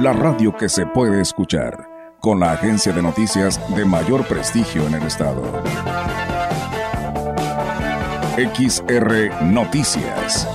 la radio que se puede escuchar, con la agencia de noticias de mayor prestigio en el estado. XR Noticias.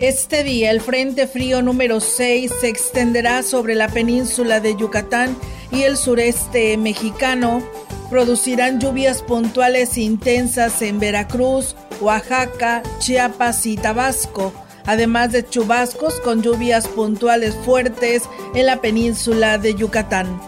Este día el Frente Frío número 6 se extenderá sobre la península de Yucatán y el sureste mexicano. Producirán lluvias puntuales intensas en Veracruz, Oaxaca, Chiapas y Tabasco, además de chubascos con lluvias puntuales fuertes en la península de Yucatán.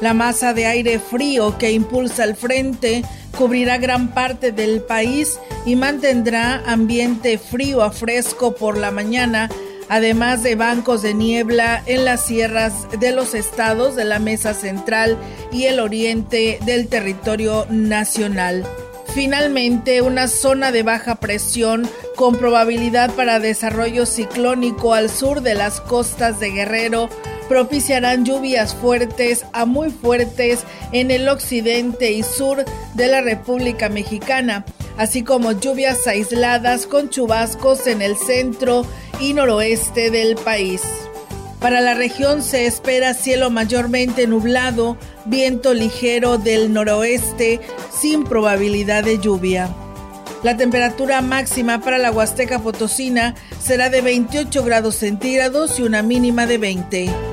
La masa de aire frío que impulsa el frente cubrirá gran parte del país y mantendrá ambiente frío a fresco por la mañana, además de bancos de niebla en las sierras de los estados de la Mesa Central y el oriente del territorio nacional. Finalmente, una zona de baja presión con probabilidad para desarrollo ciclónico al sur de las costas de Guerrero propiciarán lluvias fuertes a muy fuertes en el occidente y sur de la República Mexicana, así como lluvias aisladas con chubascos en el centro y noroeste del país. Para la región se espera cielo mayormente nublado, viento ligero del noroeste sin probabilidad de lluvia. La temperatura máxima para la Huasteca Potosina será de 28 grados centígrados y una mínima de 20.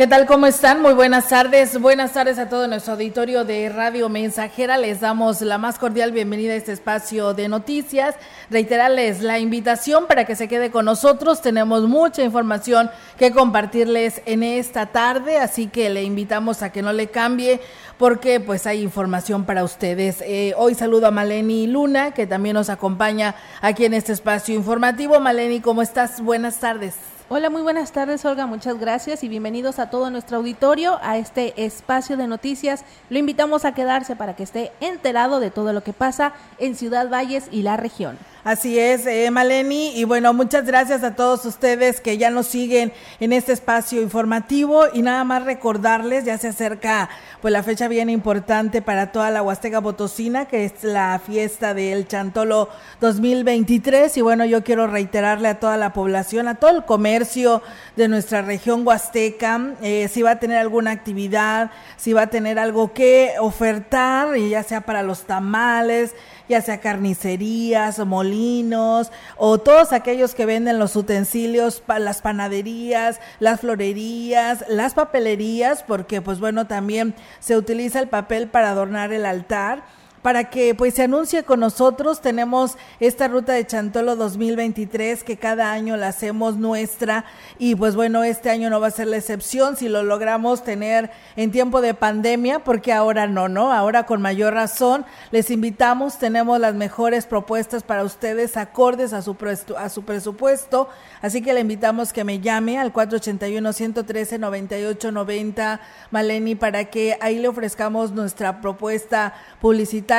¿Qué tal? ¿Cómo están? Muy buenas tardes. Buenas tardes a todo nuestro auditorio de Radio Mensajera. Les damos la más cordial bienvenida a este espacio de noticias. Reiterarles la invitación para que se quede con nosotros. Tenemos mucha información que compartirles en esta tarde, así que le invitamos a que no le cambie porque pues hay información para ustedes. Eh, hoy saludo a Maleni Luna, que también nos acompaña aquí en este espacio informativo. Maleni, ¿cómo estás? Buenas tardes. Hola, muy buenas tardes, Olga. Muchas gracias y bienvenidos a todo nuestro auditorio a este espacio de noticias. Lo invitamos a quedarse para que esté enterado de todo lo que pasa en Ciudad Valles y la región. Así es, eh, Maleni. Y bueno, muchas gracias a todos ustedes que ya nos siguen en este espacio informativo. Y nada más recordarles, ya se acerca pues la fecha bien importante para toda la Huasteca Potosina, que es la fiesta del Chantolo 2023. Y bueno, yo quiero reiterarle a toda la población, a todo el comercio de nuestra región Huasteca, eh, si va a tener alguna actividad, si va a tener algo que ofertar, y ya sea para los tamales, ya sea carnicerías molinos o todos aquellos que venden los utensilios, las panaderías, las florerías, las papelerías, porque pues bueno, también se utiliza el papel para adornar el altar para que pues se anuncie con nosotros. Tenemos esta ruta de Chantolo 2023 que cada año la hacemos nuestra y pues bueno, este año no va a ser la excepción si lo logramos tener en tiempo de pandemia, porque ahora no, ¿no? Ahora con mayor razón les invitamos, tenemos las mejores propuestas para ustedes acordes a su, a su presupuesto, así que le invitamos que me llame al 481 113 9890 Maleni para que ahí le ofrezcamos nuestra propuesta publicitaria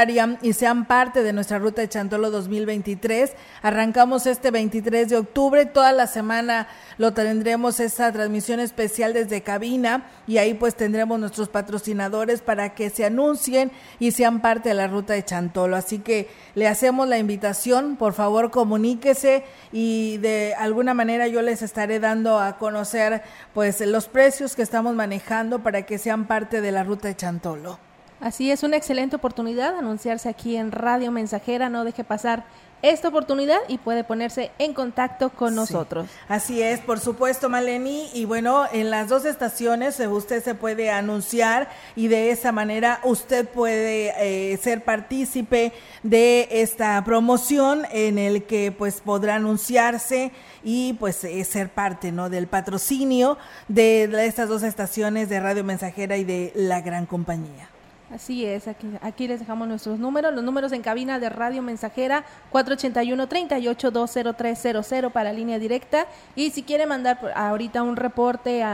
y sean parte de nuestra ruta de Chantolo 2023. Arrancamos este 23 de octubre, toda la semana lo tendremos esa transmisión especial desde cabina y ahí pues tendremos nuestros patrocinadores para que se anuncien y sean parte de la ruta de Chantolo. Así que le hacemos la invitación, por favor comuníquese y de alguna manera yo les estaré dando a conocer pues los precios que estamos manejando para que sean parte de la ruta de Chantolo. Así es, una excelente oportunidad anunciarse aquí en Radio Mensajera. No deje pasar esta oportunidad y puede ponerse en contacto con nosotros. Así es, por supuesto, Maleni. Y bueno, en las dos estaciones eh, usted se puede anunciar y de esa manera usted puede eh, ser partícipe de esta promoción en el que pues podrá anunciarse y pues eh, ser parte no del patrocinio de estas dos estaciones de Radio Mensajera y de la gran compañía. Así es, aquí, les dejamos nuestros números, los números en cabina de Radio Mensajera 481-38-20300 para línea directa. Y si quiere mandar ahorita un reporte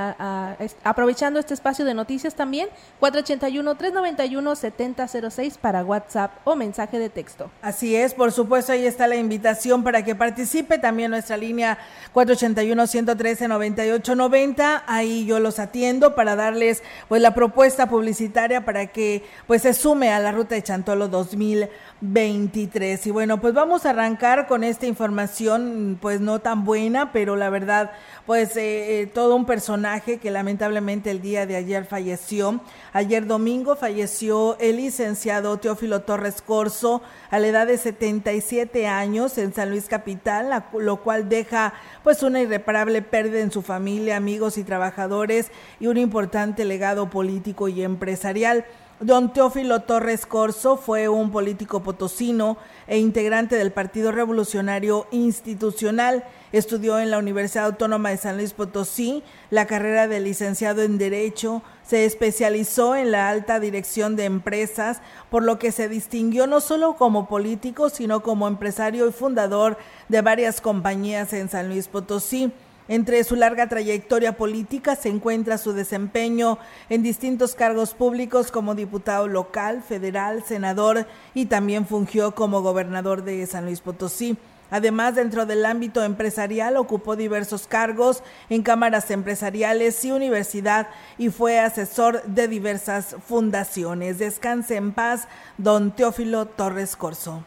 aprovechando este espacio de noticias también 481-391-7006 para WhatsApp o mensaje de texto. Así es, por supuesto ahí está la invitación para que participe, también nuestra línea 481-113-9890, ahí yo los atiendo para darles pues la propuesta publicitaria para que pues se sume a la ruta de Chantolo 2023. Y bueno, pues vamos a arrancar con esta información, pues no tan buena, pero la verdad, pues eh, eh, todo un personaje que lamentablemente el día de ayer falleció. Ayer domingo falleció el licenciado Teófilo Torres Corso a la edad de 77 años en San Luis Capital, lo cual deja pues una irreparable pérdida en su familia, amigos y trabajadores y un importante legado político y empresarial. Don Teófilo Torres Corso fue un político potosino e integrante del Partido Revolucionario Institucional. Estudió en la Universidad Autónoma de San Luis Potosí la carrera de licenciado en Derecho. Se especializó en la alta dirección de empresas, por lo que se distinguió no solo como político, sino como empresario y fundador de varias compañías en San Luis Potosí. Entre su larga trayectoria política se encuentra su desempeño en distintos cargos públicos como diputado local, federal, senador y también fungió como gobernador de San Luis Potosí. Además, dentro del ámbito empresarial ocupó diversos cargos en cámaras empresariales y universidad y fue asesor de diversas fundaciones. Descanse en paz, don Teófilo Torres Corso.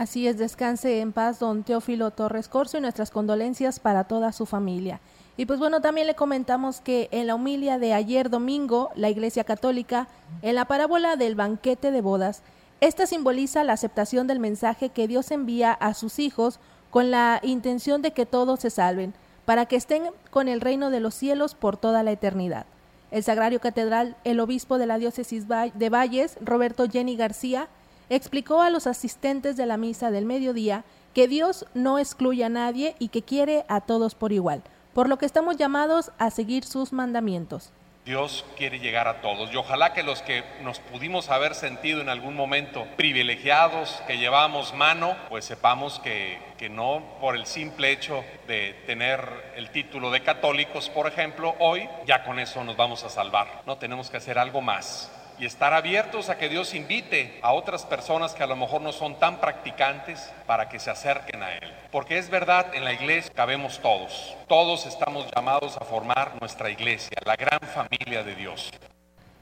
Así es, descanse en paz don Teófilo Torres Corso y nuestras condolencias para toda su familia. Y pues bueno, también le comentamos que en la humilia de ayer domingo, la Iglesia Católica, en la parábola del banquete de bodas, esta simboliza la aceptación del mensaje que Dios envía a sus hijos con la intención de que todos se salven, para que estén con el reino de los cielos por toda la eternidad. El Sagrario Catedral, el obispo de la diócesis de Valles, Roberto Jenny García, explicó a los asistentes de la misa del mediodía que Dios no excluye a nadie y que quiere a todos por igual, por lo que estamos llamados a seguir sus mandamientos. Dios quiere llegar a todos y ojalá que los que nos pudimos haber sentido en algún momento privilegiados, que llevamos mano, pues sepamos que, que no por el simple hecho de tener el título de católicos, por ejemplo, hoy ya con eso nos vamos a salvar. No tenemos que hacer algo más y estar abiertos a que Dios invite a otras personas que a lo mejor no son tan practicantes para que se acerquen a Él. Porque es verdad, en la iglesia cabemos todos. Todos estamos llamados a formar nuestra iglesia, la gran familia de Dios.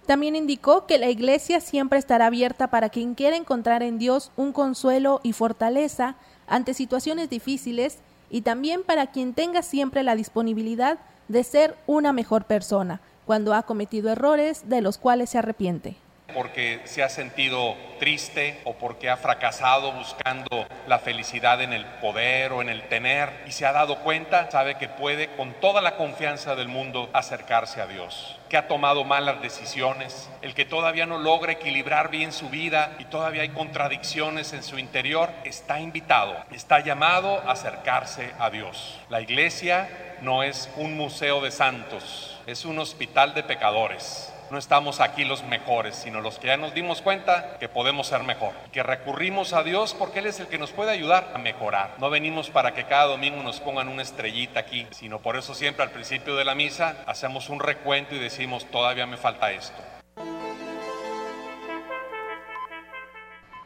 También indicó que la iglesia siempre estará abierta para quien quiera encontrar en Dios un consuelo y fortaleza ante situaciones difíciles y también para quien tenga siempre la disponibilidad de ser una mejor persona cuando ha cometido errores de los cuales se arrepiente. Porque se ha sentido triste o porque ha fracasado buscando la felicidad en el poder o en el tener y se ha dado cuenta, sabe que puede con toda la confianza del mundo acercarse a Dios que ha tomado malas decisiones, el que todavía no logra equilibrar bien su vida y todavía hay contradicciones en su interior, está invitado, está llamado a acercarse a Dios. La iglesia no es un museo de santos, es un hospital de pecadores. No estamos aquí los mejores, sino los que ya nos dimos cuenta que podemos ser mejor, que recurrimos a Dios porque Él es el que nos puede ayudar a mejorar. No venimos para que cada domingo nos pongan una estrellita aquí, sino por eso siempre al principio de la misa hacemos un recuento y decimos, todavía me falta esto.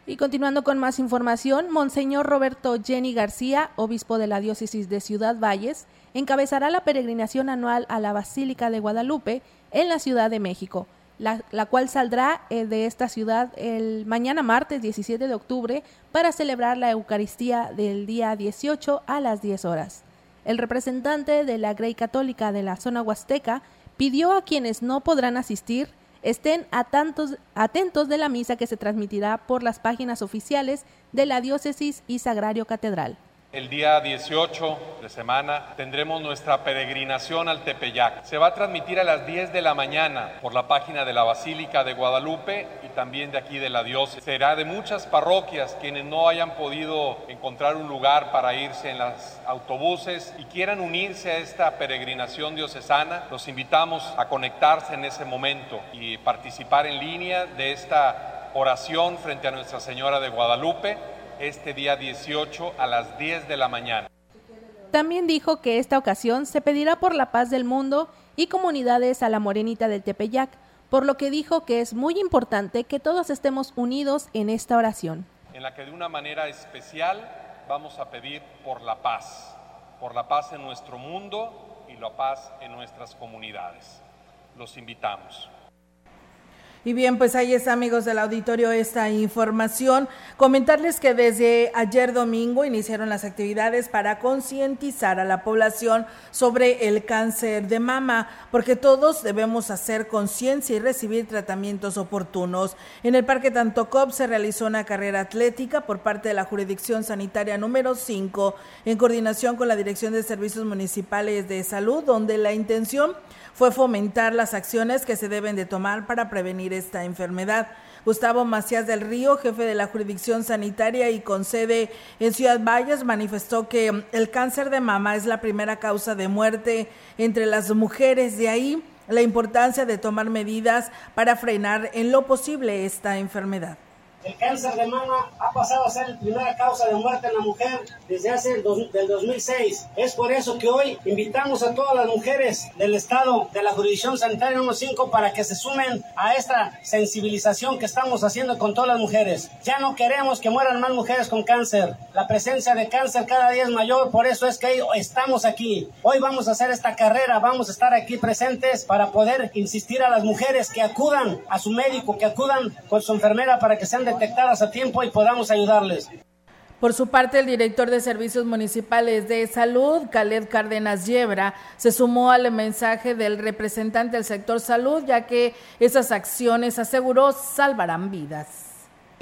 Y continuando con más información, Monseñor Roberto Jenny García, obispo de la diócesis de Ciudad Valles, encabezará la peregrinación anual a la Basílica de Guadalupe en la Ciudad de México, la, cual saldrá eh, de esta ciudad el mañana martes 17 de octubre para celebrar la Eucaristía del día 18 a las 10 horas. El representante de la Grey Católica de la zona huasteca pidió a quienes no podrán asistir estén atentos, atentos de la misa que se transmitirá por las páginas oficiales de la Diócesis y Sagrario Catedral. El día 18 de semana tendremos nuestra peregrinación al Tepeyac. Se va a transmitir a las 10 de la mañana por la página de la Basílica de Guadalupe y también de aquí de la diócesis. Será de muchas parroquias quienes no hayan podido encontrar un lugar para irse en los autobuses y quieran unirse a esta peregrinación diocesana. Los invitamos a conectarse en ese momento y participar en línea de esta oración frente a Nuestra Señora de Guadalupe este día 18 a las 10 de la mañana. También dijo que esta ocasión se pedirá por la paz del mundo y comunidades a la Morenita del Tepeyac, por lo que dijo que es muy importante que todos estemos unidos en esta oración. En la que de una manera especial vamos a pedir por la paz, por la paz en nuestro mundo y la paz en nuestras comunidades. Los invitamos. Y bien, pues ahí está, amigos del auditorio, esta información. Comentarles que desde ayer domingo iniciaron las actividades para concientizar a la población sobre el cáncer de mama, porque todos debemos hacer conciencia y recibir tratamientos oportunos. En el Parque Tantocop se realizó una carrera atlética por parte de la Jurisdicción Sanitaria número 5, en coordinación con la Dirección de Servicios Municipales de Salud, donde la intención fue fomentar las acciones que se deben de tomar para prevenir esta enfermedad. Gustavo Macías del Río, jefe de la jurisdicción sanitaria y con sede en Ciudad Valles, manifestó que el cáncer de mama es la primera causa de muerte entre las mujeres. De ahí la importancia de tomar medidas para frenar en lo posible esta enfermedad. El cáncer de mama ha pasado a ser la primera causa de muerte en la mujer desde hace el del 2006. Es por eso que hoy invitamos a todas las mujeres del Estado de la jurisdicción sanitaria número 5 para que se sumen a esta sensibilización que estamos haciendo con todas las mujeres. Ya no queremos que mueran más mujeres con cáncer. La presencia de cáncer cada día es mayor, por eso es que estamos aquí. Hoy vamos a hacer esta carrera, vamos a estar aquí presentes para poder insistir a las mujeres que acudan a su médico, que acudan con su enfermera para que sean detectadas a tiempo y podamos ayudarles. Por su parte, el director de Servicios Municipales de Salud, Khaled Cárdenas Yebra, se sumó al mensaje del representante del sector salud, ya que esas acciones, aseguró, salvarán vidas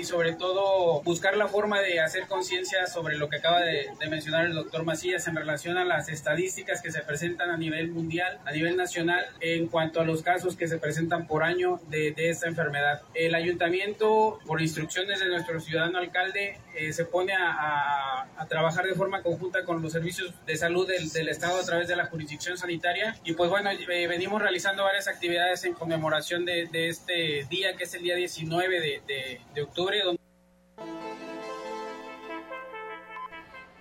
y sobre todo buscar la forma de hacer conciencia sobre lo que acaba de, mencionar el doctor Macías en relación a las estadísticas que se presentan a nivel mundial, a nivel nacional, en cuanto a los casos que se presentan por año de, esta enfermedad. El ayuntamiento, por instrucciones de nuestro ciudadano alcalde, eh, se pone a, trabajar de forma conjunta con los servicios de salud del, Estado a través de la jurisdicción sanitaria. Y pues bueno, eh, venimos realizando varias actividades en conmemoración de, este día que es el día 19 de octubre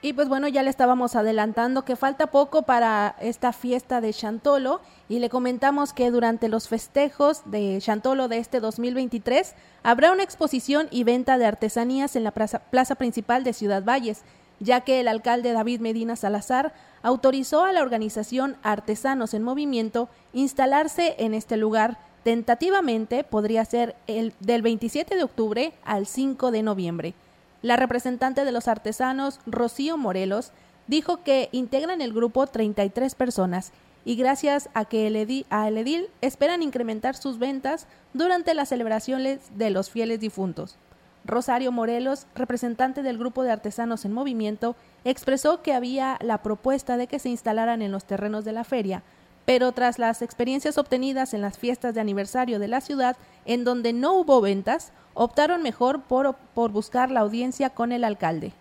y pues bueno, ya le estábamos adelantando que falta poco para esta fiesta de Chantolo y le comentamos que durante los festejos de Chantolo de este 2023 habrá una exposición y venta de artesanías en la plaza, principal de Ciudad Valles, ya que el alcalde David Medina Salazar autorizó a la organización Artesanos en Movimiento instalarse en este lugar Tentativamente podría ser el del 27 de octubre al 5 de noviembre. La representante de los artesanos, Rocío Morelos, dijo que integran el grupo 33 personas y gracias a que el edil, a el edil esperan incrementar sus ventas durante las celebraciones de los fieles difuntos. Rosario Morelos, representante del grupo de artesanos en movimiento, expresó que había la propuesta de que se instalaran en los terrenos de la feria, pero tras las experiencias obtenidas en las fiestas de aniversario de la ciudad, en donde no hubo ventas, optaron mejor por, por buscar la audiencia con el alcalde.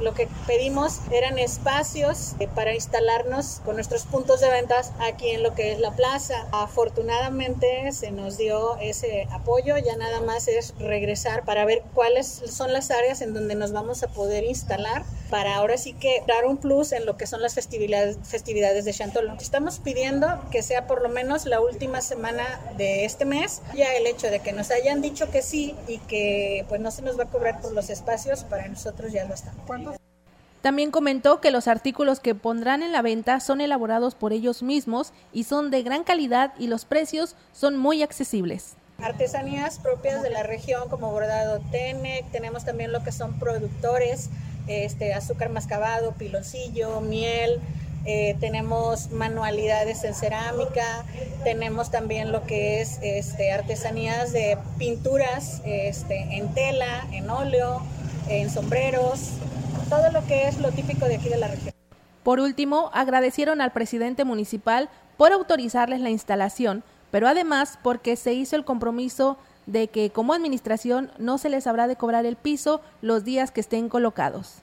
Lo que pedimos eran espacios eh, para instalarnos con nuestros puntos de ventas aquí en lo que es la plaza. Afortunadamente se nos dio ese apoyo, ya nada más es regresar para ver cuáles son las áreas en donde nos vamos a poder instalar para ahora sí que dar un plus en lo que son las festividades, festividades de Chantolo. Estamos pidiendo que sea por lo menos la última semana de este mes. Ya el hecho de que nos hayan dicho que sí y que pues no se nos va a cobrar por los espacios, para nosotros ya lo estamos. También comentó que los artículos que pondrán en la venta son elaborados por ellos mismos y son de gran calidad y los precios son muy accesibles. Artesanías propias de la región como bordado Tenec, tenemos también lo que son productores, este, azúcar mascabado, piloncillo, miel, eh, tenemos manualidades en cerámica, tenemos también lo que es este, artesanías de pinturas este, en tela, en óleo, en sombreros, todo lo que es lo típico de aquí de la región. Por último, agradecieron al presidente municipal por autorizarles la instalación, pero además porque se hizo el compromiso de que como administración no se les habrá de cobrar el piso los días que estén colocados.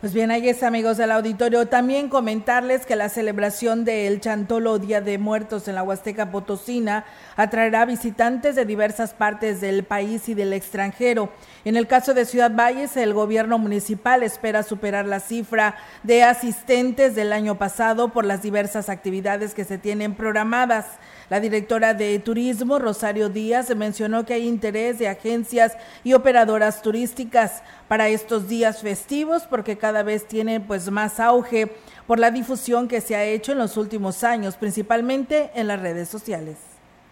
Pues bien, ahí es amigos del auditorio. También comentarles que la celebración del Chantolo Día de Muertos en la Huasteca Potosina atraerá visitantes de diversas partes del país y del extranjero. En el caso de Ciudad Valles, el gobierno municipal espera superar la cifra de asistentes del año pasado por las diversas actividades que se tienen programadas. La directora de Turismo, Rosario Díaz, mencionó que hay interés de agencias y operadoras turísticas para estos días festivos porque cada vez tienen pues más auge por la difusión que se ha hecho en los últimos años, principalmente en las redes sociales.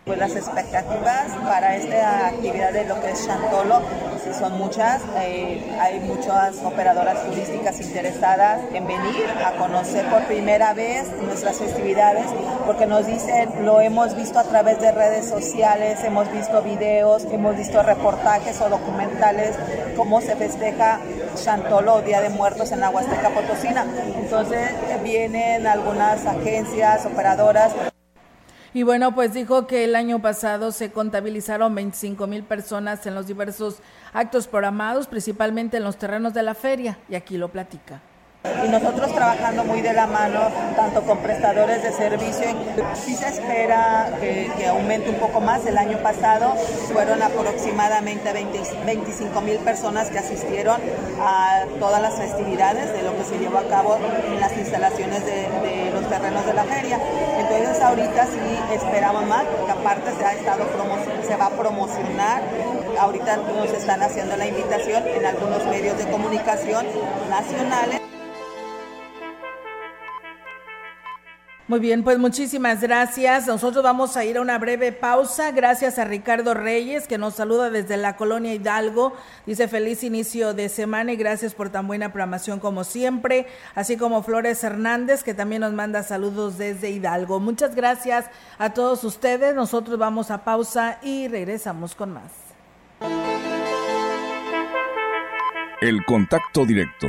Pues las expectativas para esta actividad de lo que es Chantolo son muchas. Eh, hay muchas operadoras turísticas interesadas en venir a conocer por primera vez nuestras festividades, porque nos dicen, lo hemos visto a través de redes sociales, hemos visto videos, hemos visto reportajes o documentales, cómo se festeja Chantolo, Día de Muertos en la Huasteca Potosina. Entonces vienen algunas agencias, operadoras. Y bueno, pues dijo que el año pasado se contabilizaron 25 mil personas en los diversos actos programados, principalmente en los terrenos de la feria, y aquí lo platica y nosotros trabajando muy de la mano, tanto con prestadores de servicio, sí se espera que, aumente un poco más. El año pasado fueron aproximadamente 20, 25 mil personas que asistieron a todas las festividades de lo que se llevó a cabo en las instalaciones de, los terrenos de la feria. Entonces ahorita sí esperamos más, porque aparte se, ha estado se va a promocionar ahorita nos están haciendo la invitación en algunos medios de comunicación nacionales. Muy bien, pues muchísimas gracias. Nosotros vamos a ir a una breve pausa. Gracias a Ricardo Reyes, que nos saluda desde la colonia Hidalgo. Dice feliz inicio de semana y gracias por tan buena programación como siempre. Así como Flores Hernández, que también nos manda saludos desde Hidalgo. Muchas gracias a todos ustedes. Nosotros vamos a pausa y regresamos con más. El contacto directo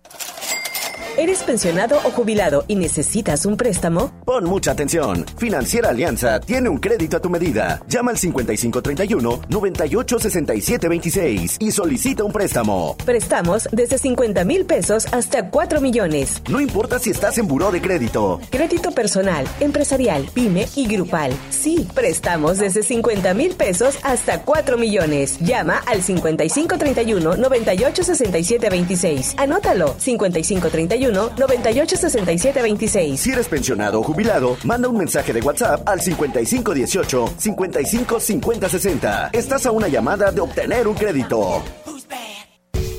¿Eres pensionado o jubilado y necesitas un préstamo? Pon mucha atención. Financiera Alianza tiene un crédito a tu medida. Llama al 5531-986726 y solicita un préstamo. Prestamos desde 50 mil pesos hasta 4 millones. No importa si estás en buró de crédito. Crédito personal, empresarial, pyme y grupal. Sí, prestamos desde 50 mil pesos hasta 4 millones. Llama al 5531-986726. Anótalo. 5531 986726. Si eres pensionado o jubilado, manda un mensaje de WhatsApp al 5518 555060. Estás a una llamada de obtener un crédito.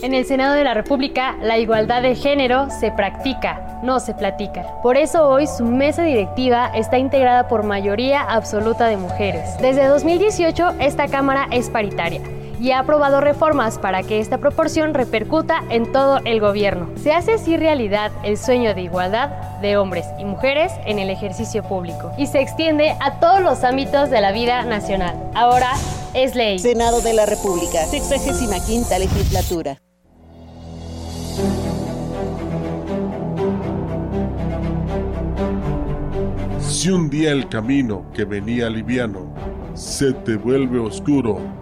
En el Senado de la República, la igualdad de género se practica, no se platica. Por eso hoy su mesa directiva está integrada por mayoría absoluta de mujeres. Desde 2018, esta Cámara es paritaria y ha aprobado reformas para que esta proporción repercuta en todo el gobierno. Se hace así realidad el sueño de igualdad de hombres y mujeres en el ejercicio público y se extiende a todos los ámbitos de la vida nacional. Ahora es ley. Senado de la República, 65 legislatura. Si un día el camino que venía liviano se te vuelve oscuro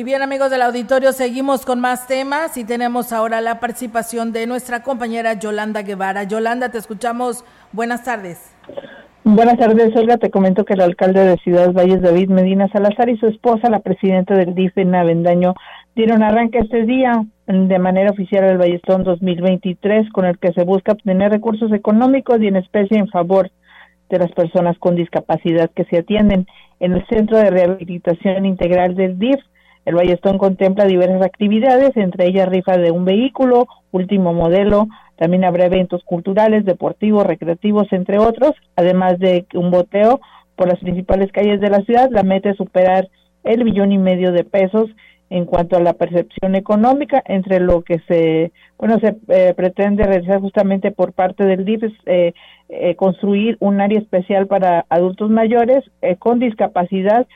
Y bien amigos del auditorio, seguimos con más temas y tenemos ahora la participación de nuestra compañera Yolanda Guevara. Yolanda, te escuchamos. Buenas tardes. Buenas tardes, Olga. Te comento que el alcalde de Ciudad Valles, David Medina Salazar, y su esposa, la presidenta del DIF en Avendaño, dieron arranque este día de manera oficial al Ballestón 2023, con el que se busca obtener recursos económicos y en especie en favor de las personas con discapacidad que se atienden en el Centro de Rehabilitación Integral del DIF. El Ballestón contempla diversas actividades, entre ellas rifa de un vehículo, último modelo, también habrá eventos culturales, deportivos, recreativos, entre otros, además de un boteo por las principales calles de la ciudad. La meta es superar el billón y medio de pesos en cuanto a la percepción económica entre lo que se bueno se eh, pretende realizar justamente por parte del DIF es eh, eh, construir un área especial para adultos mayores con discapacidad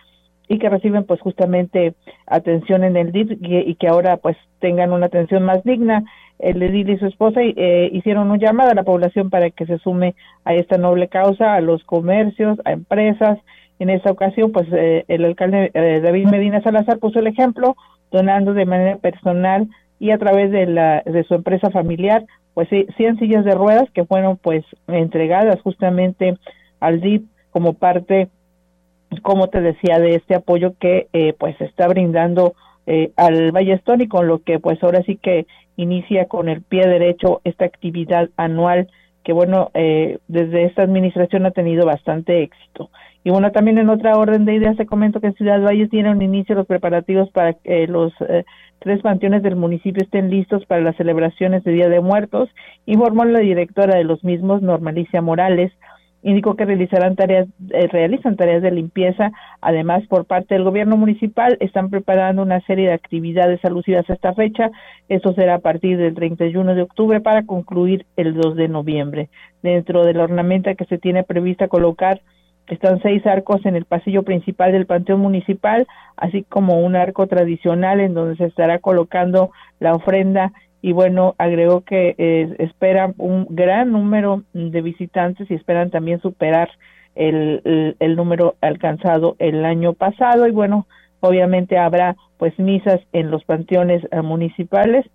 y que reciben pues justamente atención en el DIF y, que ahora pues tengan una atención más digna. El edil y su esposa eh, hicieron un llamado a la población para que se sume a esta noble causa, a los comercios, a empresas. En esta ocasión, pues eh, el alcalde eh, David Medina Salazar puso el ejemplo, donando de manera personal y a través de, la, de su empresa familiar, pues 100 sillas de ruedas que fueron pues entregadas justamente al DIF como parte como te decía, de este apoyo que eh, pues está brindando eh, al Ballestón y con lo que pues ahora sí que inicia con el pie derecho esta actividad anual que bueno, eh, desde esta administración ha tenido bastante éxito. Y bueno, también en otra orden de ideas te comento que en Ciudad Valles tienen inicio los preparativos para que los tres panteones del municipio estén listos para las celebraciones de Día de Muertos, informó la directora de los mismos, Normalicia Morales, indicó que realizarán tareas, eh, realizan tareas de limpieza. Además, por parte del gobierno municipal, están preparando una serie de actividades alusivas a esta fecha. Esto será a partir del 31 de octubre para concluir el 2 de noviembre. Dentro de la ornamenta que se tiene prevista colocar, están seis arcos en el pasillo principal del Panteón Municipal, así como un arco tradicional en donde se estará colocando la ofrenda y bueno, agregó que eh, esperan un gran número de visitantes y esperan también superar el, el, número alcanzado el año pasado. Y bueno, obviamente habrá pues misas en los panteones eh, municipales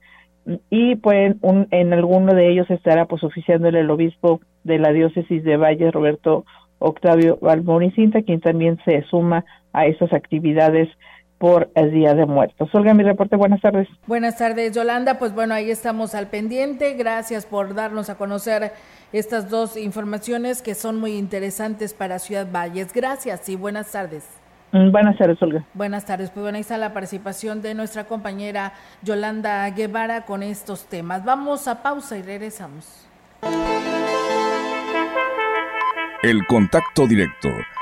y pues un, en alguno de ellos estará pues oficiándole el obispo de la diócesis de Valle, Roberto Octavio Valmoricinta, quien también se suma a esas actividades por el Día de Muertos. Olga, mi reporte, buenas tardes. Buenas tardes, Yolanda. Pues bueno, ahí estamos al pendiente. Gracias por darnos a conocer estas dos informaciones que son muy interesantes para Ciudad Valles. Gracias y buenas tardes. Mm, buenas tardes, Olga. Buenas tardes. Pues bueno, ahí está la participación de nuestra compañera Yolanda Guevara con estos temas. Vamos a pausa y regresamos. El contacto directo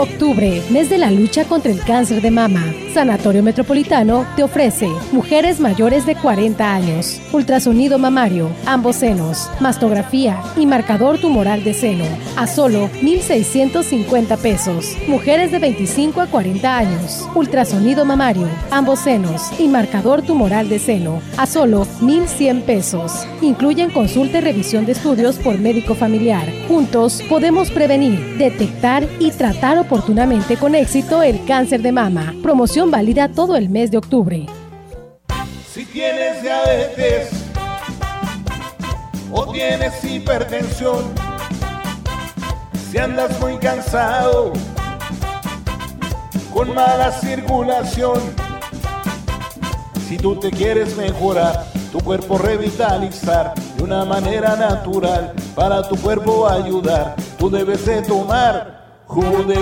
Octubre, mes de la lucha contra el cáncer de mama. Sanatorio Metropolitano te ofrece mujeres mayores de 40 años, ultrasonido mamario, ambos senos, mastografía y marcador tumoral de seno a solo 1.650 pesos. Mujeres de 25 a 40 años, ultrasonido mamario, ambos senos y marcador tumoral de seno a solo 1.100 pesos. Incluyen consulta y revisión de estudios por médico familiar. Juntos podemos prevenir, detectar y tratar oportunamente con éxito el cáncer de mama. Promoción válida todo el mes de octubre. Si tienes diabetes o tienes hipertensión, si andas muy cansado, con mala circulación, si tú te quieres mejorar, tu cuerpo revitalizar de una manera natural, para tu cuerpo ayudar, tú debes de tomar Jugo de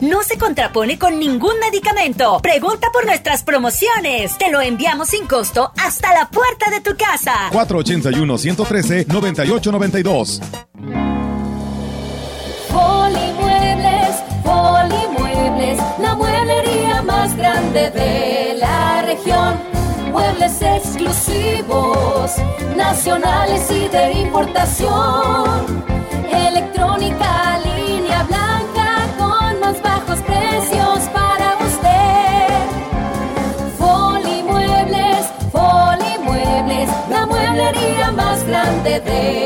No se contrapone con ningún medicamento. Pregunta por nuestras promociones. Te lo enviamos sin costo hasta la puerta de tu casa. 481-113-9892. Polimuebles, Polimuebles, la mueblería más grande de la región. Muebles exclusivos, nacionales y de importación. Electrónica de la región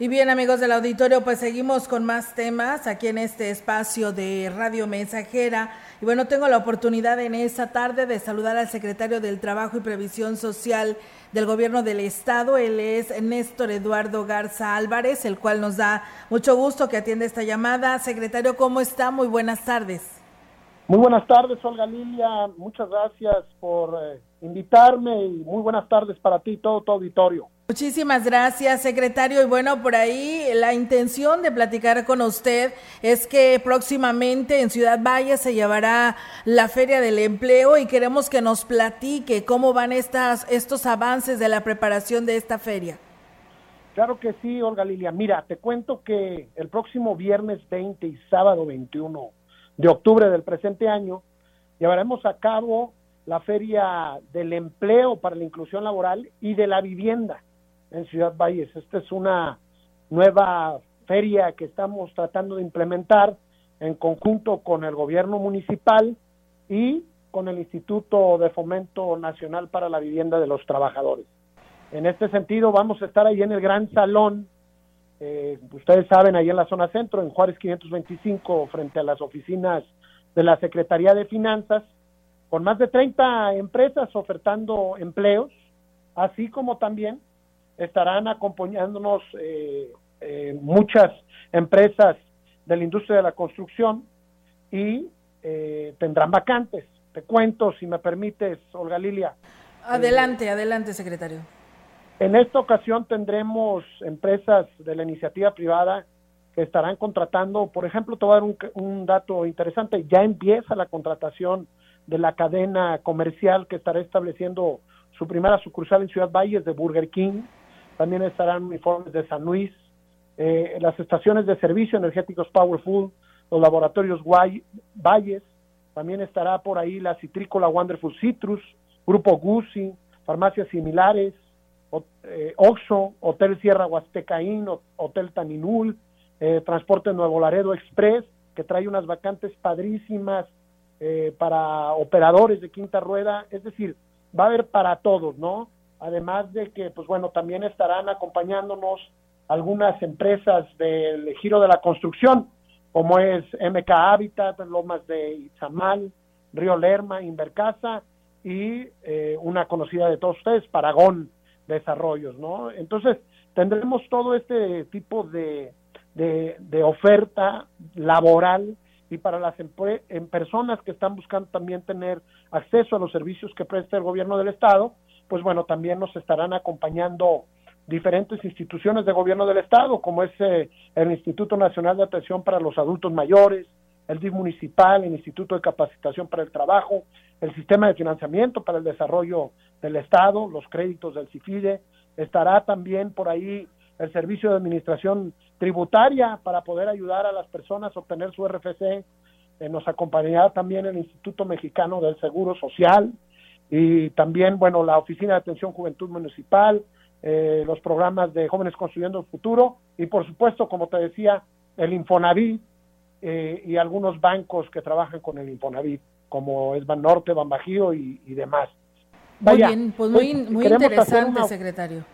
Y bien amigos del auditorio, pues seguimos con más temas aquí en este espacio de Radio Mensajera. Y bueno, tengo la oportunidad en esta tarde de saludar al secretario del Trabajo y Previsión Social del Gobierno del Estado. Él es Néstor Eduardo Garza Álvarez, el cual nos da mucho gusto que atienda esta llamada. Secretario, ¿cómo está? Muy buenas tardes. Muy buenas tardes, Olga Lilia. Muchas gracias por eh, invitarme y muy buenas tardes para ti y todo tu auditorio. Muchísimas gracias, secretario. Y bueno, por ahí la intención de platicar con usted es que próximamente en Ciudad Valle se llevará la Feria del Empleo y queremos que nos platique cómo van estas, estos avances de la preparación de esta feria. Claro que sí, Olga Lilia. Mira, te cuento que el próximo viernes 20 y sábado 21 de octubre del presente año llevaremos a cabo la Feria del Empleo para la Inclusión Laboral y de la Vivienda en Ciudad Valles. Esta es una nueva feria que estamos tratando de implementar en conjunto con el gobierno municipal y con el Instituto de Fomento Nacional para la Vivienda de los Trabajadores. En este sentido, vamos a estar ahí en el Gran Salón, eh, ustedes saben, ahí en la zona centro, en Juárez 525, frente a las oficinas de la Secretaría de Finanzas, con más de 30 empresas ofertando empleos, así como también estarán acompañándonos eh, eh, muchas empresas de la industria de la construcción y eh, tendrán vacantes. Te cuento, si me permites, Olga Lilia. Adelante, adelante, secretario. En esta ocasión tendremos empresas de la iniciativa privada que estarán contratando, por ejemplo, te voy a dar un, un dato interesante, ya empieza la contratación de la cadena comercial que estará estableciendo su primera sucursal en Ciudad Valles de Burger King, también estarán uniformes de San Luis, eh, las estaciones de servicio energéticos Powerful, los laboratorios Valles, también estará por ahí la Citrícola Wonderful Citrus, Grupo Guzzi, farmacias similares, eh, Oxo, Hotel Sierra Huastecaín, Hotel Taninul, eh, Transporte Nuevo Laredo Express, que trae unas vacantes padrísimas eh, para operadores de quinta rueda, es decir, va a haber para todos, ¿no? Además de que, pues bueno, también estarán acompañándonos algunas empresas del giro de la construcción, como es MK Habitat, Lomas de Izamal, Río Lerma, Invercasa y eh, una conocida de todos ustedes, Paragón Desarrollos, ¿no? Entonces, tendremos todo este tipo de, de, de oferta laboral y para las en personas que están buscando también tener acceso a los servicios que presta el gobierno del Estado, pues bueno, también nos estarán acompañando diferentes instituciones de gobierno del Estado, como es eh, el Instituto Nacional de Atención para los Adultos Mayores, el DIF municipal, el Instituto de Capacitación para el Trabajo, el Sistema de Financiamiento para el Desarrollo del Estado, los créditos del CIFIDE, estará también por ahí el Servicio de Administración Tributaria para poder ayudar a las personas a obtener su RFC, eh, nos acompañará también el Instituto Mexicano del Seguro Social, y también, bueno, la Oficina de Atención Juventud Municipal, eh, los programas de Jóvenes Construyendo el Futuro y, por supuesto, como te decía, el Infonavit eh, y algunos bancos que trabajan con el Infonavit, como es Banorte, Banbajío y, y demás. muy bien, pues muy, muy interesante, secretario.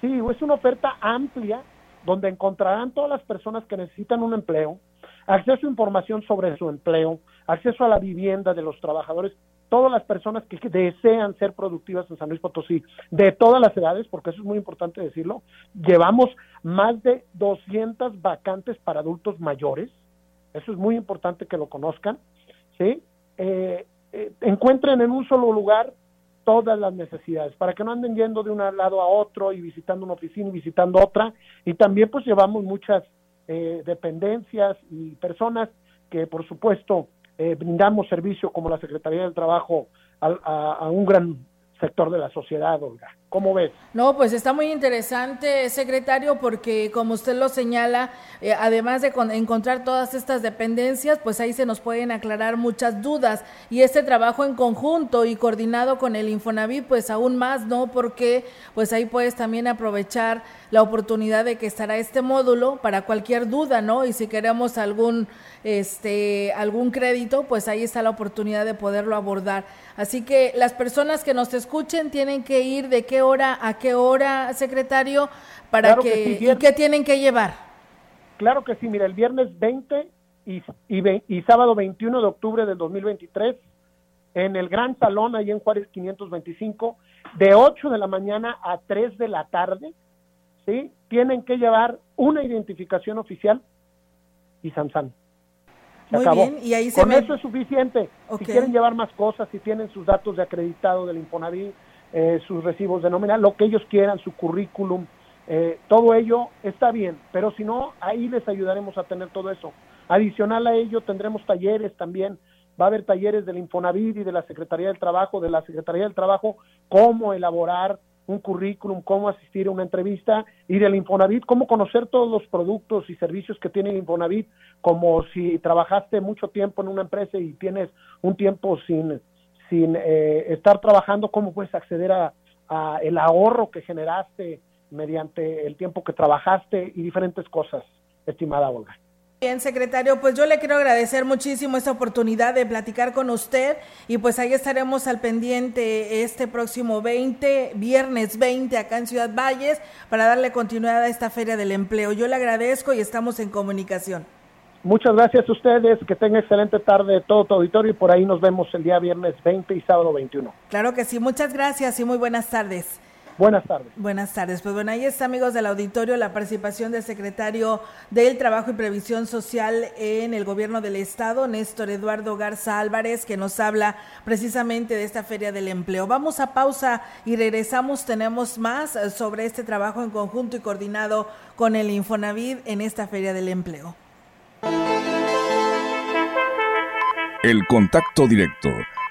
Sí, es una oferta amplia donde encontrarán todas las personas que necesitan un empleo, acceso a información sobre su empleo, acceso a la vivienda de los trabajadores todas las personas que desean ser productivas en San Luis Potosí, de todas las edades, porque eso es muy importante decirlo, llevamos más de 200 vacantes para adultos mayores, eso es muy importante que lo conozcan, ¿sí? Eh, eh, encuentren en un solo lugar todas las necesidades, para que no anden yendo de un lado a otro y visitando una oficina y visitando otra, y también pues llevamos muchas eh, dependencias y personas que por supuesto eh, brindamos servicio como la Secretaría del Trabajo a, un gran sector de la sociedad, Olga. ¿Cómo ves? No, pues está muy interesante, secretario, porque como usted lo señala, eh, además de encontrar todas estas dependencias, pues ahí se nos pueden aclarar muchas dudas. Y este trabajo en conjunto y coordinado con el Infonavit, pues aún más, ¿no? Porque pues ahí puedes también aprovechar la oportunidad de que estará este módulo para cualquier duda, ¿no? Y si queremos algún este algún crédito, pues ahí está la oportunidad de poderlo abordar. Así que las personas que nos escuchen tienen que ir de qué hora a qué hora, secretario, para que, y qué tienen que llevar. Claro que sí, mira, el viernes 20 y, y, y sábado 21 de octubre del 2023 en el Gran Salón, ahí en Juárez 525, de 8 de la mañana a 3 de la tarde, ¿sí? Tienen que llevar una identificación oficial y Sansan. Muy bien, y ahí se Con eso es suficiente. Si quieren llevar más cosas, si tienen sus datos de acreditado del Infonavit, eh, sus recibos de nómina, lo que ellos quieran, su currículum, eh, todo ello está bien, pero si no, ahí les ayudaremos a tener todo eso. Adicional a ello, tendremos talleres también, va a haber talleres del Infonavit y de la Secretaría del Trabajo, de la Secretaría del Trabajo, cómo elaborar un currículum, cómo asistir a una entrevista y del Infonavit, cómo conocer todos los productos y servicios que tiene Infonavit, como si trabajaste mucho tiempo en una empresa y tienes un tiempo sin, sin eh, estar trabajando, cómo puedes acceder a, a el ahorro que generaste, mediante el tiempo que trabajaste y diferentes cosas, estimada Olga. Bien, secretario, pues yo le quiero agradecer muchísimo esta oportunidad de platicar con usted y pues ahí estaremos al pendiente este próximo 20, viernes 20 acá en Ciudad Valles para darle continuidad a esta feria del empleo. Yo le agradezco y estamos en comunicación. Muchas gracias a ustedes, que tengan excelente tarde todo tu auditorio y por ahí nos vemos el día viernes 20 y sábado 21. Claro que sí, muchas gracias y muy buenas tardes. Buenas tardes. Buenas tardes. Pues bueno, ahí está, amigos del auditorio, la participación del secretario del Trabajo y Previsión Social en el gobierno del Estado, Néstor Eduardo Garza Álvarez, que nos habla precisamente de esta Feria del Empleo. Vamos a pausa y regresamos. Tenemos más sobre este trabajo en conjunto y coordinado con el Infonavid en esta Feria del Empleo. El contacto directo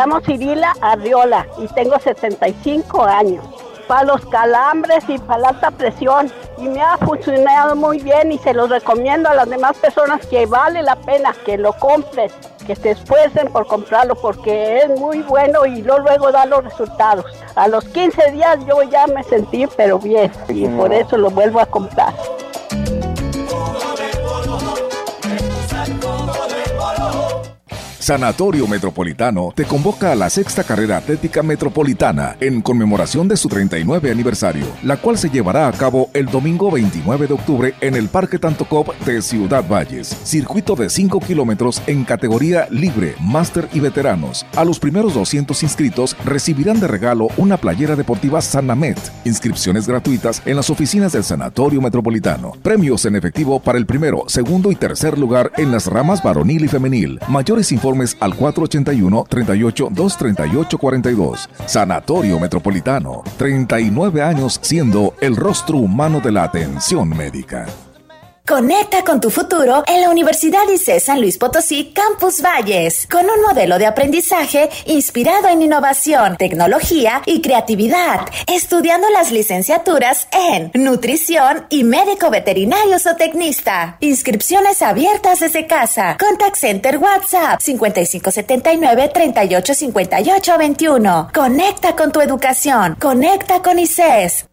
llamo Cirila Arriola y tengo 75 años. Para los calambres y para la alta presión. Y me ha funcionado muy bien y se los recomiendo a las demás personas que vale la pena que lo compren, que se esfuercen por comprarlo porque es muy bueno y luego, luego da los resultados. A los 15 días yo ya me sentí pero bien y por eso lo vuelvo a comprar. Sanatorio Metropolitano te convoca a la sexta carrera atlética metropolitana en conmemoración de su 39 aniversario, la cual se llevará a cabo el domingo 29 de octubre en el Parque Tantocop de Ciudad Valles. Circuito de 5 kilómetros en categoría libre, máster y veteranos. A los primeros 200 inscritos recibirán de regalo una playera deportiva Sanamet. Inscripciones gratuitas en las oficinas del Sanatorio Metropolitano. Premios en efectivo para el primero, segundo y tercer lugar en las ramas varonil y femenil. Mayores informes al 481-38-238-42. Sanatorio Metropolitano, 39 años siendo el rostro humano de la atención médica. Conecta con tu futuro en la Universidad ICE San Luis Potosí Campus Valles, con un modelo de aprendizaje inspirado en innovación, tecnología y creatividad, estudiando las licenciaturas en nutrición y médico veterinario o tecnista. Inscripciones abiertas desde casa. Contact Center WhatsApp 5579 385821. Conecta con tu educación. Conecta con ICES.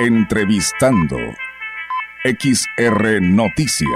Entrevistando. XR Noticias.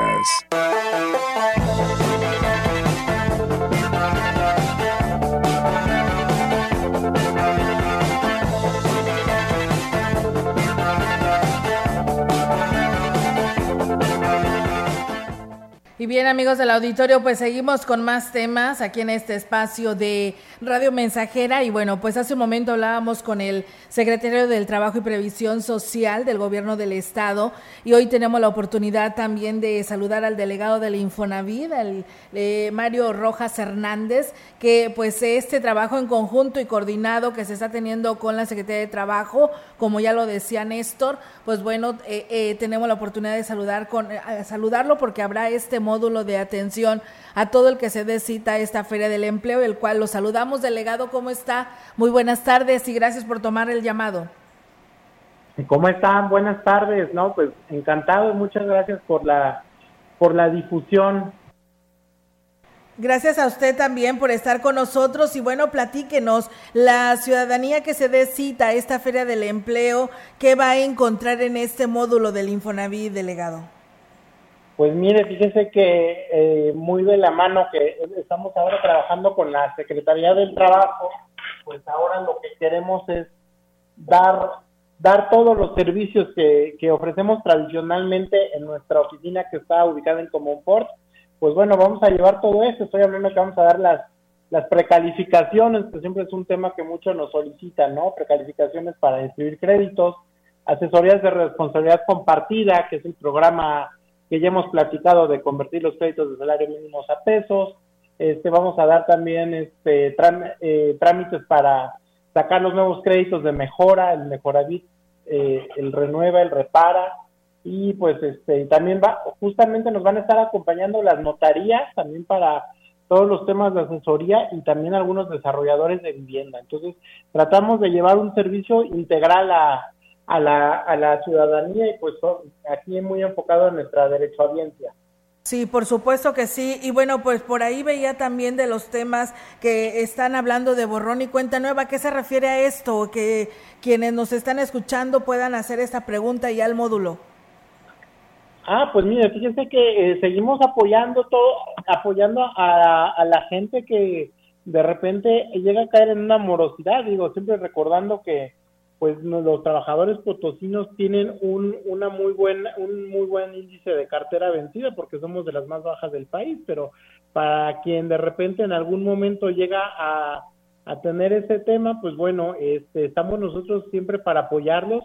Y bien amigos del auditorio, pues seguimos con más temas aquí en este espacio de Radio Mensajera. Y bueno, pues hace un momento hablábamos con el secretario del Trabajo y Previsión Social del Gobierno del Estado. Y hoy tenemos la oportunidad también de saludar al delegado del Infonavit, al eh, Mario Rojas Hernández, que pues este trabajo en conjunto y coordinado que se está teniendo con la Secretaría de Trabajo, como ya lo decía Néstor, pues bueno, eh, eh, tenemos la oportunidad de saludar con, saludarlo porque habrá este módulo de atención a todo el que se dé cita a esta Feria del Empleo, el cual lo saludamos. Delegado, ¿cómo está? Muy buenas tardes y gracias por tomar el llamado. ¿Cómo están? Buenas tardes. No, pues encantado. Muchas gracias por la por la difusión. Gracias a usted también por estar con nosotros y bueno, platíquenos, la ciudadanía que se dé cita a esta Feria del Empleo, ¿qué va a encontrar en este módulo del Infonavit, delegado? Pues mire, fíjese que eh, muy de la mano que estamos ahora trabajando con la Secretaría del Trabajo, pues ahora lo que queremos es dar dar todos los servicios que, que ofrecemos tradicionalmente en nuestra oficina que está ubicada en Comonfort. Pues bueno, vamos a llevar todo eso. Estoy hablando que vamos a dar las, las precalificaciones, que siempre es un tema que muchos nos solicitan, ¿no? Precalificaciones para inscribir créditos, asesorías de responsabilidad compartida, que es el programa que ya hemos platicado de convertir los créditos de salario mínimos a pesos. Este, vamos a dar también este, eh, trámites para sacar los nuevos créditos de mejora, el mejoravit, eh, el renueva, el repara, y pues este, también va, justamente nos van a estar acompañando las notarías también para todos los temas de asesoría y también algunos desarrolladores de vivienda. Entonces, tratamos de llevar un servicio integral a, a la, a la ciudadanía y pues aquí muy enfocado en nuestra derecho audiencia. Sí, por supuesto que sí. Y bueno, pues por ahí veía también de los temas que están hablando de borrón y cuenta nueva. ¿Qué se refiere a esto? Que quienes nos están escuchando puedan hacer esta pregunta y al módulo. Ah, pues mire, fíjense que eh, seguimos apoyando todo, apoyando a, a la gente que de repente llega a caer en una morosidad. Digo, siempre recordando que pues los trabajadores potosinos tienen un, una muy buena, un muy buen índice de cartera vencida porque somos de las más bajas del país, pero para quien de repente en algún momento llega a, a tener ese tema, pues bueno, este, estamos nosotros siempre para apoyarlos.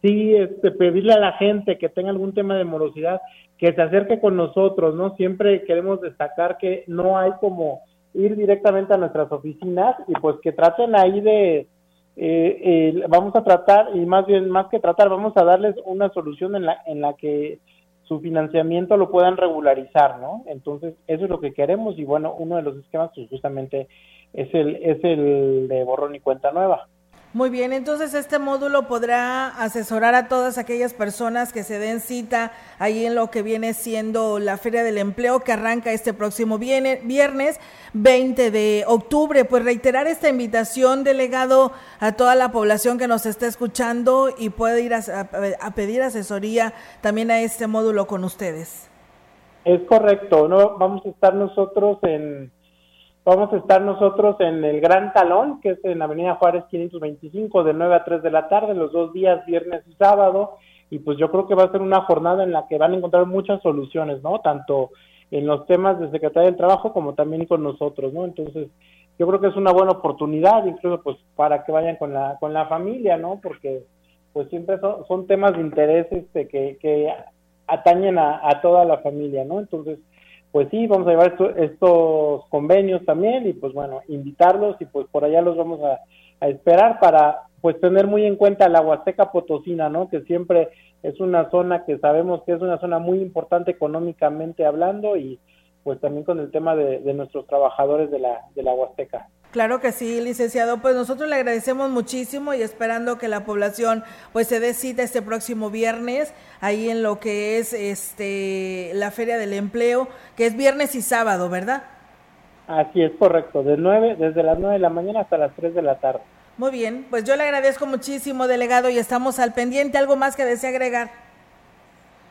Sí, este, pedirle a la gente que tenga algún tema de morosidad que se acerque con nosotros, ¿no? Siempre queremos destacar que no hay como ir directamente a nuestras oficinas y pues que traten ahí de, eh, eh, vamos a tratar, y más bien, más que tratar, vamos a darles una solución en la, en la que su financiamiento lo puedan regularizar, ¿no? Entonces, eso es lo que queremos y bueno, uno de los esquemas pues justamente es el, es el de borrón y cuenta nueva. Muy bien, entonces este módulo podrá asesorar a todas aquellas personas que se den cita ahí en lo que viene siendo la Feria del Empleo que arranca este próximo viernes 20 de octubre. Pues reiterar esta invitación, delegado, a toda la población que nos está escuchando y puede ir a, a pedir asesoría también a este módulo con ustedes. Es correcto, no vamos a estar nosotros en Vamos a estar nosotros en el Gran Talón, que es en Avenida Juárez 525, de 9 a 3 de la tarde, los dos días, viernes y sábado. Y pues yo creo que va a ser una jornada en la que van a encontrar muchas soluciones, ¿no? Tanto en los temas de Secretaría del Trabajo como también con nosotros, ¿no? Entonces, yo creo que es una buena oportunidad, incluso pues para que vayan con la, con la familia, ¿no? Porque pues siempre son, son temas de interés este, que, que atañen a, a toda la familia, ¿no? Entonces, pues sí, vamos a llevar estos convenios también y pues bueno, invitarlos y pues por allá los vamos a, esperar para pues tener muy en cuenta la Huasteca Potosina, ¿no? Que siempre es una zona que sabemos que es una zona muy importante económicamente hablando y pues también con el tema de, de nuestros trabajadores de la, de la Huasteca. Claro que sí, licenciado. Pues nosotros le agradecemos muchísimo y esperando que la población pues se decida este próximo viernes ahí en lo que es este la Feria del Empleo, que es viernes y sábado, ¿verdad? Así es correcto, de desde las 9 de la mañana hasta las 3 de la tarde. Muy bien, pues yo le agradezco muchísimo, delegado, y estamos al pendiente. ¿Algo más que desea agregar?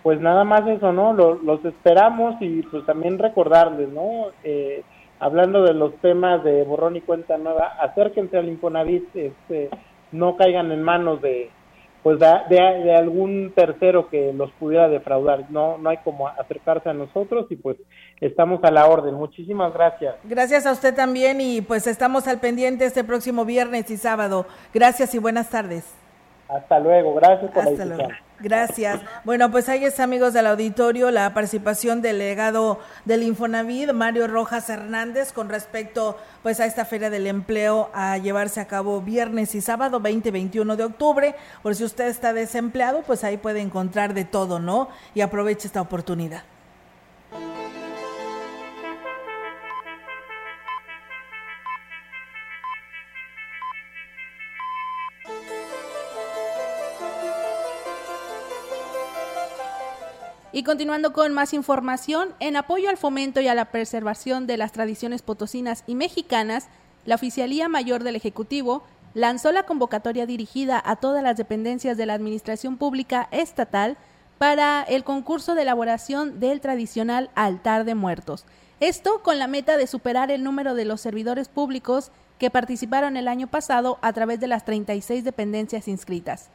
Pues nada más eso, ¿no? Los, esperamos y pues también recordarles, ¿no? Eh, hablando de los temas de borrón y cuenta nueva, acérquense al Infonavit, este, no caigan en manos de, pues de, algún tercero que los pudiera defraudar. No, no hay como acercarse a nosotros y pues estamos a la orden. Muchísimas gracias. Gracias a usted también y pues estamos al pendiente este próximo viernes y sábado. Gracias y buenas tardes. Hasta luego, gracias por Hasta la Luego. Gracias. Bueno, pues ahí está, amigos del auditorio, la participación del delegado del Infonavid, Mario Rojas Hernández, con respecto pues a esta Feria del Empleo a llevarse a cabo viernes y sábado 20 21 de octubre. Por si usted está desempleado, pues ahí puede encontrar de todo, ¿no? Y aproveche esta oportunidad. Y continuando con más información, en apoyo al fomento y a la preservación de las tradiciones potosinas y mexicanas, la Oficialía Mayor del Ejecutivo lanzó la convocatoria dirigida a todas las dependencias de la Administración Pública Estatal para el concurso de elaboración del tradicional altar de muertos. Esto con la meta de superar el número de los servidores públicos que participaron el año pasado a través de las 36 dependencias inscritas.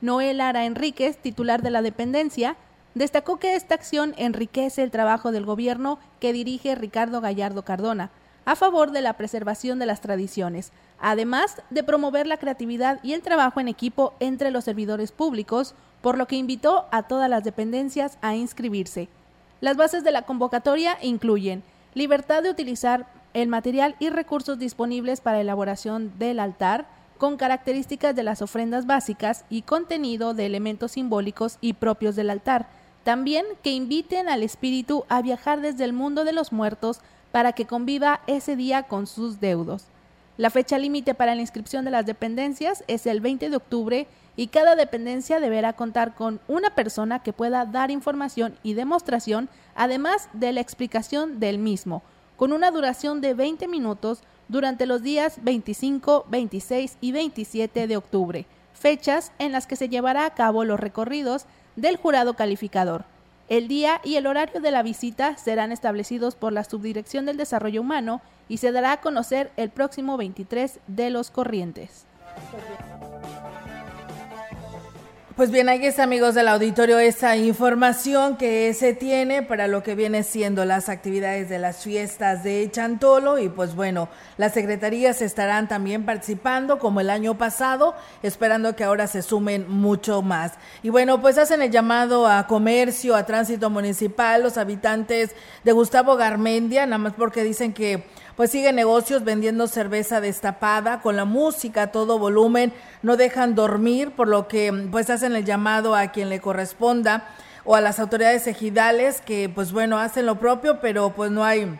Noel Ara Enríquez, titular de la dependencia, destacó que esta acción enriquece el trabajo del gobierno que dirige Ricardo Gallardo Cardona, a favor de la preservación de las tradiciones, además de promover la creatividad y el trabajo en equipo entre los servidores públicos, por lo que invitó a todas las dependencias a inscribirse. Las bases de la convocatoria incluyen libertad de utilizar el material y recursos disponibles para elaboración del altar, con características de las ofrendas básicas y contenido de elementos simbólicos y propios del altar, también que inviten al espíritu a viajar desde el mundo de los muertos para que conviva ese día con sus deudos. La fecha límite para la inscripción de las dependencias es el 20 de octubre y cada dependencia deberá contar con una persona que pueda dar información y demostración, además de la explicación del mismo, con una duración de 20 minutos durante los días 25, 26 y 27 de octubre, fechas en las que se llevará a cabo los recorridos del jurado calificador. El día y el horario de la visita serán establecidos por la Subdirección del Desarrollo Humano y se dará a conocer el próximo 23 de los corrientes. Pues bien, ahí está, amigos del auditorio, esa información que se tiene para lo que viene siendo las actividades de las fiestas de Chantolo. Y pues bueno, las secretarías estarán también participando como el año pasado, esperando que ahora se sumen mucho más. Y bueno, pues hacen el llamado a comercio, a tránsito municipal, los habitantes de Gustavo Garmendia, nada más porque dicen que pues siguen negocios vendiendo cerveza destapada con la música a todo volumen, no dejan dormir, por lo que pues hacen el llamado a quien le corresponda o a las autoridades ejidales que pues bueno hacen lo propio, pero pues no hay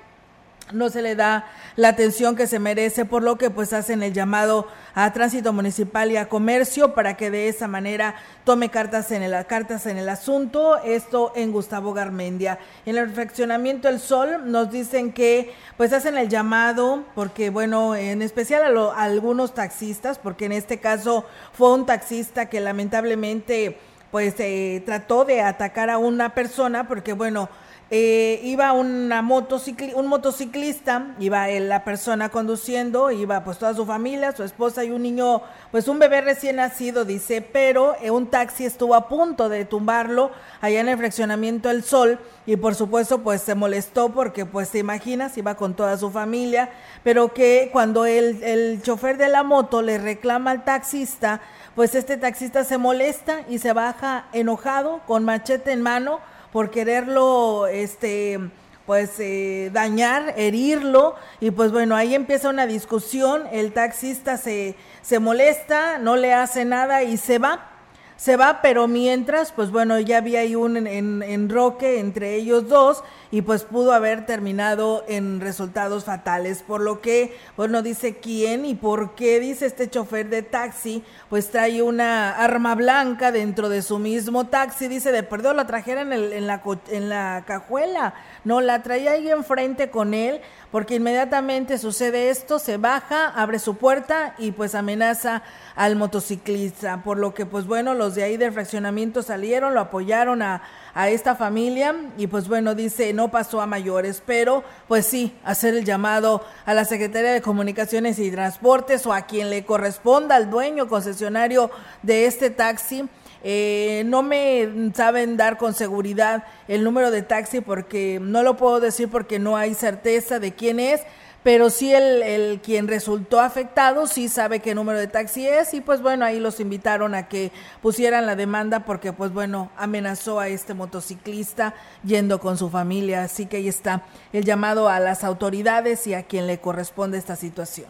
no se le da la atención que se merece, por lo que pues hacen el llamado a tránsito municipal y a comercio para que de esa manera tome cartas en el, cartas en el asunto, esto en Gustavo Garmendia. En el reflexionamiento El Sol nos dicen que pues hacen el llamado, porque bueno, en especial a, algunos taxistas, porque en este caso fue un taxista que lamentablemente pues eh, trató de atacar a una persona, porque bueno, eh, iba una motocicli un motociclista, iba la persona conduciendo, iba pues toda su familia, su esposa y un niño, pues un bebé recién nacido, dice, pero eh, un taxi estuvo a punto de tumbarlo allá en el fraccionamiento El Sol y por supuesto pues se molestó porque pues te imaginas, iba con toda su familia, pero que cuando el, el chofer de la moto le reclama al taxista, pues este taxista se molesta y se baja enojado con machete en mano, por quererlo, este, pues eh, dañar, herirlo. Y pues bueno, ahí empieza una discusión, el taxista se, se molesta, no le hace nada y se va, se va, pero mientras, pues bueno, ya había ahí un enroque entre ellos dos y pues pudo haber terminado en resultados fatales. Por lo que, pues no dice quién y por qué dice este chofer de taxi, pues trae una arma blanca dentro de su mismo taxi. Dice, de perdón, la trajera en, el, en, la, en la cajuela. No, la traía ahí enfrente con él porque inmediatamente sucede esto, se baja, abre su puerta y pues amenaza al motociclista, por lo que pues bueno, los de ahí del fraccionamiento salieron, lo apoyaron a, a esta familia y pues bueno, dice, no pasó a mayores, pero pues sí, hacer el llamado a la Secretaría de Comunicaciones y Transportes o a quien le corresponda, al dueño concesionario de este taxi, eh, no me saben dar con seguridad el número de taxi porque no lo puedo decir porque no hay certeza de quién es, pero sí el, el, quien resultó afectado sí sabe qué número de taxi es y pues bueno, ahí los invitaron a que pusieran la demanda porque pues bueno, amenazó a este motociclista yendo con su familia, así que ahí está el llamado a las autoridades y a quien le corresponde esta situación.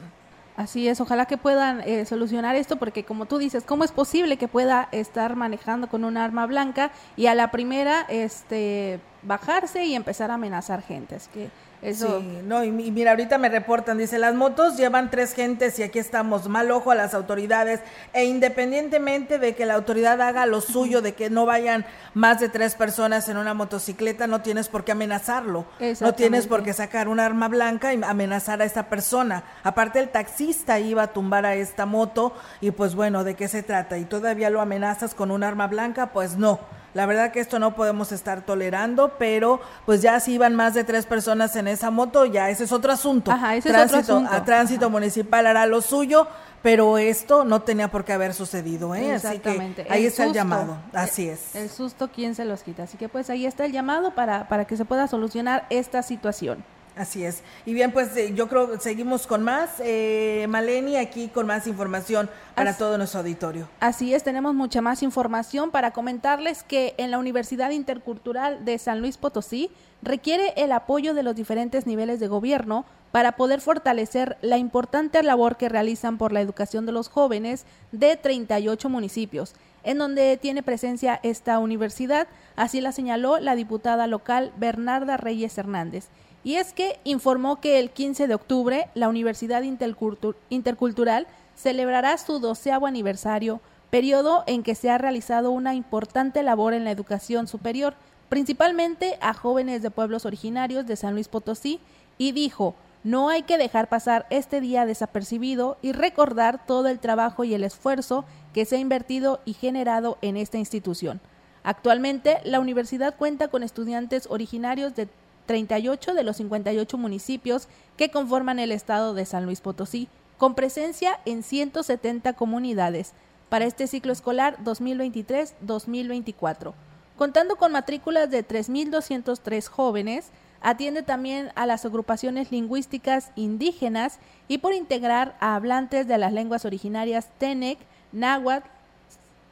Así es, ojalá que puedan eh, solucionar esto porque como tú dices, ¿cómo es posible que pueda estar manejando con un arma blanca y a la primera este bajarse y empezar a amenazar gente? Es que eso... Sí, no, y, mira, ahorita me reportan, dice, las motos llevan tres gentes y aquí estamos, mal ojo a las autoridades, e independientemente de que la autoridad haga lo suyo, de que no vayan más de tres personas en una motocicleta, no tienes por qué amenazarlo, no tienes por qué sacar un arma blanca y amenazar a esta persona. Aparte, el taxista iba a tumbar a esta moto y pues bueno, ¿de qué se trata? Y todavía lo amenazas con un arma blanca, pues no. La verdad que esto no podemos estar tolerando, pero pues ya si iban más de tres personas en esa moto, ya ese es otro asunto. Ajá, ese tránsito, es otro asunto. A tránsito municipal hará lo suyo, pero esto no tenía por qué haber sucedido, ¿eh? Exactamente. Así que ahí el está susto, el llamado, así es. El susto, ¿quién se los quita? Así que pues ahí está el llamado para, para que se pueda solucionar esta situación. Así es. Y bien, pues eh, yo creo que seguimos con más. Eh, Maleni, aquí con más información para así, todo nuestro auditorio. Así es, tenemos mucha más información para comentarles que en la Universidad Intercultural de San Luis Potosí requiere el apoyo de los diferentes niveles de gobierno para poder fortalecer la importante labor que realizan por la educación de los jóvenes de 38 municipios, en donde tiene presencia esta universidad, así la señaló la diputada local Bernarda Reyes Hernández. Y es que informó que el 15 de octubre la Universidad Intercultural celebrará su doceavo aniversario, periodo en que se ha realizado una importante labor en la educación superior, principalmente a jóvenes de pueblos originarios de San Luis Potosí, y dijo, no hay que dejar pasar este día desapercibido y recordar todo el trabajo y el esfuerzo que se ha invertido y generado en esta institución. Actualmente, la universidad cuenta con estudiantes originarios de 38 de los 58 municipios que conforman el estado de San Luis Potosí, con presencia en 170 comunidades para este ciclo escolar 2023-2024. Contando con matrículas de 3.203 jóvenes, atiende también a las agrupaciones lingüísticas indígenas y por integrar a hablantes de las lenguas originarias Tenec, Náhuatl,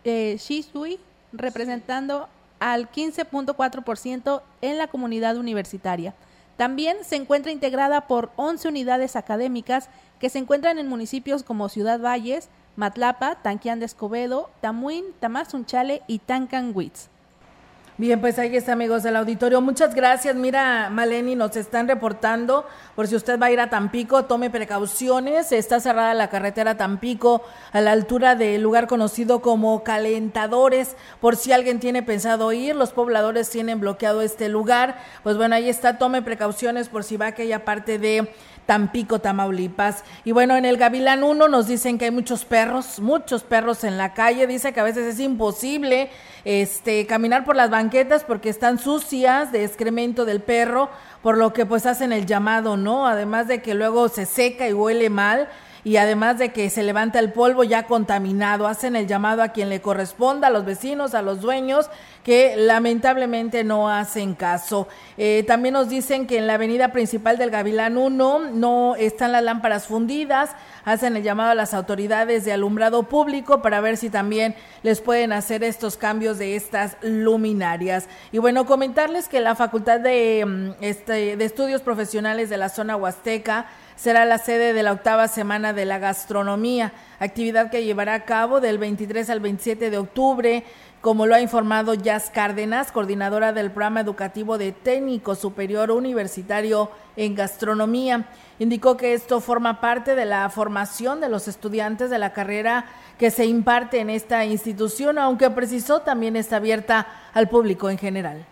eh, representando al 15.4% en la comunidad universitaria. También se encuentra integrada por 11 unidades académicas que se encuentran en municipios como Ciudad Valles, Matlapa, Tanquián de Escobedo, Tamuín, Tamazunchale y Tancanwitz. Bien, pues ahí está, amigos del auditorio. Muchas gracias. Mira, Maleni, nos están reportando, por si usted va a ir a Tampico, tome precauciones. Está cerrada la carretera Tampico a la altura del lugar conocido como Calentadores. Por si alguien tiene pensado ir, los pobladores tienen bloqueado este lugar. Pues bueno, ahí está, tome precauciones por si va a aquella parte de Tampico, Tamaulipas. Y bueno, en el Gavilán 1 nos dicen que hay muchos perros, muchos perros en la calle. Dice que a veces es imposible este caminar por las banquetas porque están sucias de excremento del perro, por lo que pues hacen el llamado, ¿no? Además de que luego se seca y huele mal y además de que se levanta el polvo ya contaminado, hacen el llamado a quien le corresponda, a los vecinos, a los dueños, que lamentablemente no hacen caso. Eh, también nos dicen que en la avenida principal del Gavilán 1 no están las lámparas fundidas, hacen el llamado a las autoridades de alumbrado público para ver si también les pueden hacer estos cambios de estas luminarias. Y bueno, comentarles que la Facultad de, este, de Estudios Profesionales de la zona Huasteca será la sede de la octava semana de la gastronomía, actividad que llevará a cabo del 23 al 27 de octubre como lo ha informado Jazz Cárdenas, coordinadora del programa educativo de técnico superior universitario en gastronomía. Indicó que esto forma parte de la formación de los estudiantes de la carrera que se imparte en esta institución, aunque precisó también está abierta al público en general.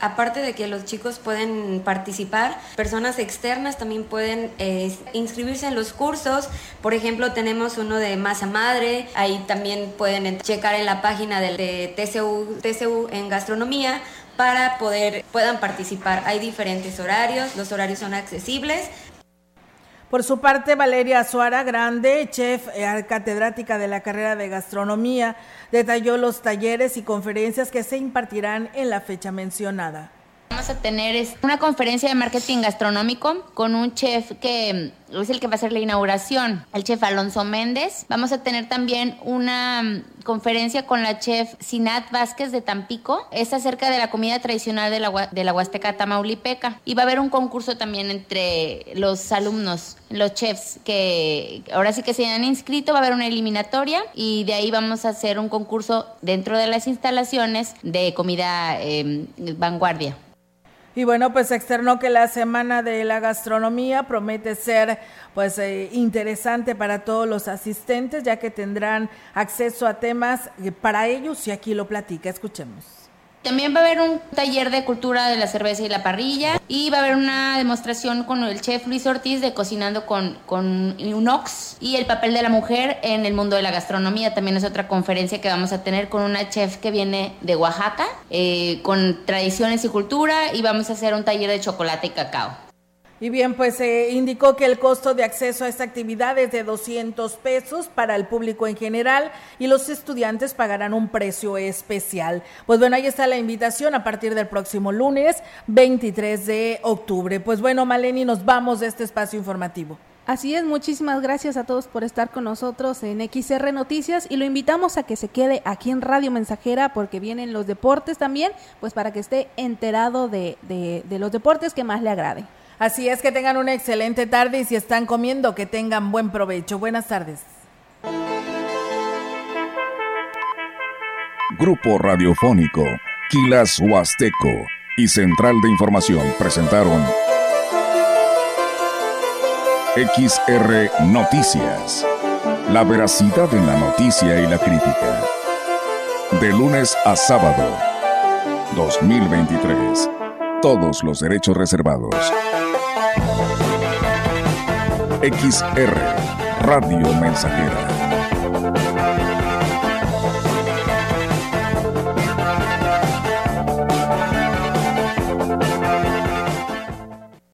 Aparte de que los chicos pueden participar, personas externas también pueden eh, inscribirse en los cursos. Por ejemplo, tenemos uno de masa madre, ahí también pueden checar en la página del de TCU, TCU en gastronomía para poder puedan participar. Hay diferentes horarios, los horarios son accesibles. Por su parte, Valeria Suara Grande, chef eh, catedrática de la carrera de gastronomía, detalló los talleres y conferencias que se impartirán en la fecha mencionada. Vamos a tener una conferencia de marketing gastronómico con un chef que es el que va a hacer la inauguración, el chef Alonso Méndez. Vamos a tener también una mm, conferencia con la chef Sinat Vázquez de Tampico. Es acerca de la comida tradicional de la, de la Huasteca Tamaulipeca. Y va a haber un concurso también entre los alumnos, los chefs que ahora sí que se han inscrito. Va a haber una eliminatoria y de ahí vamos a hacer un concurso dentro de las instalaciones de comida eh, vanguardia. Y bueno, pues externó que la Semana de la Gastronomía promete ser pues eh, interesante para todos los asistentes, ya que tendrán acceso a temas eh, para ellos y aquí lo platica. Escuchemos. También va a haber un taller de cultura de la cerveza y la parrilla y va a haber una demostración con el chef Luis Ortiz de cocinando con, con Unox y el papel de la mujer en el mundo de la gastronomía. También es otra conferencia que vamos a tener con una chef que viene de Oaxaca eh, con tradiciones y cultura y vamos a hacer un taller de chocolate y cacao. Y bien, pues se indicó que el costo de acceso a esta actividad es de 200 pesos para el público en general y los estudiantes pagarán un precio especial. Pues bueno, ahí está la invitación a partir del próximo lunes 23 de octubre. Pues bueno, Maleni, nos vamos de este espacio informativo. Así es, muchísimas gracias a todos por estar con nosotros en XR Noticias y lo invitamos a que se quede aquí en Radio Mensajera porque vienen los deportes también, pues para que esté enterado de, de, de los deportes que más le agrade. Así es que tengan una excelente tarde y si están comiendo, que tengan buen provecho. Buenas tardes. Grupo Radiofónico, Quilas Huasteco y Central de Información presentaron XR Noticias. La veracidad en la noticia y la crítica. De lunes a sábado, 2023. Todos los derechos reservados. XR Radio Mensajera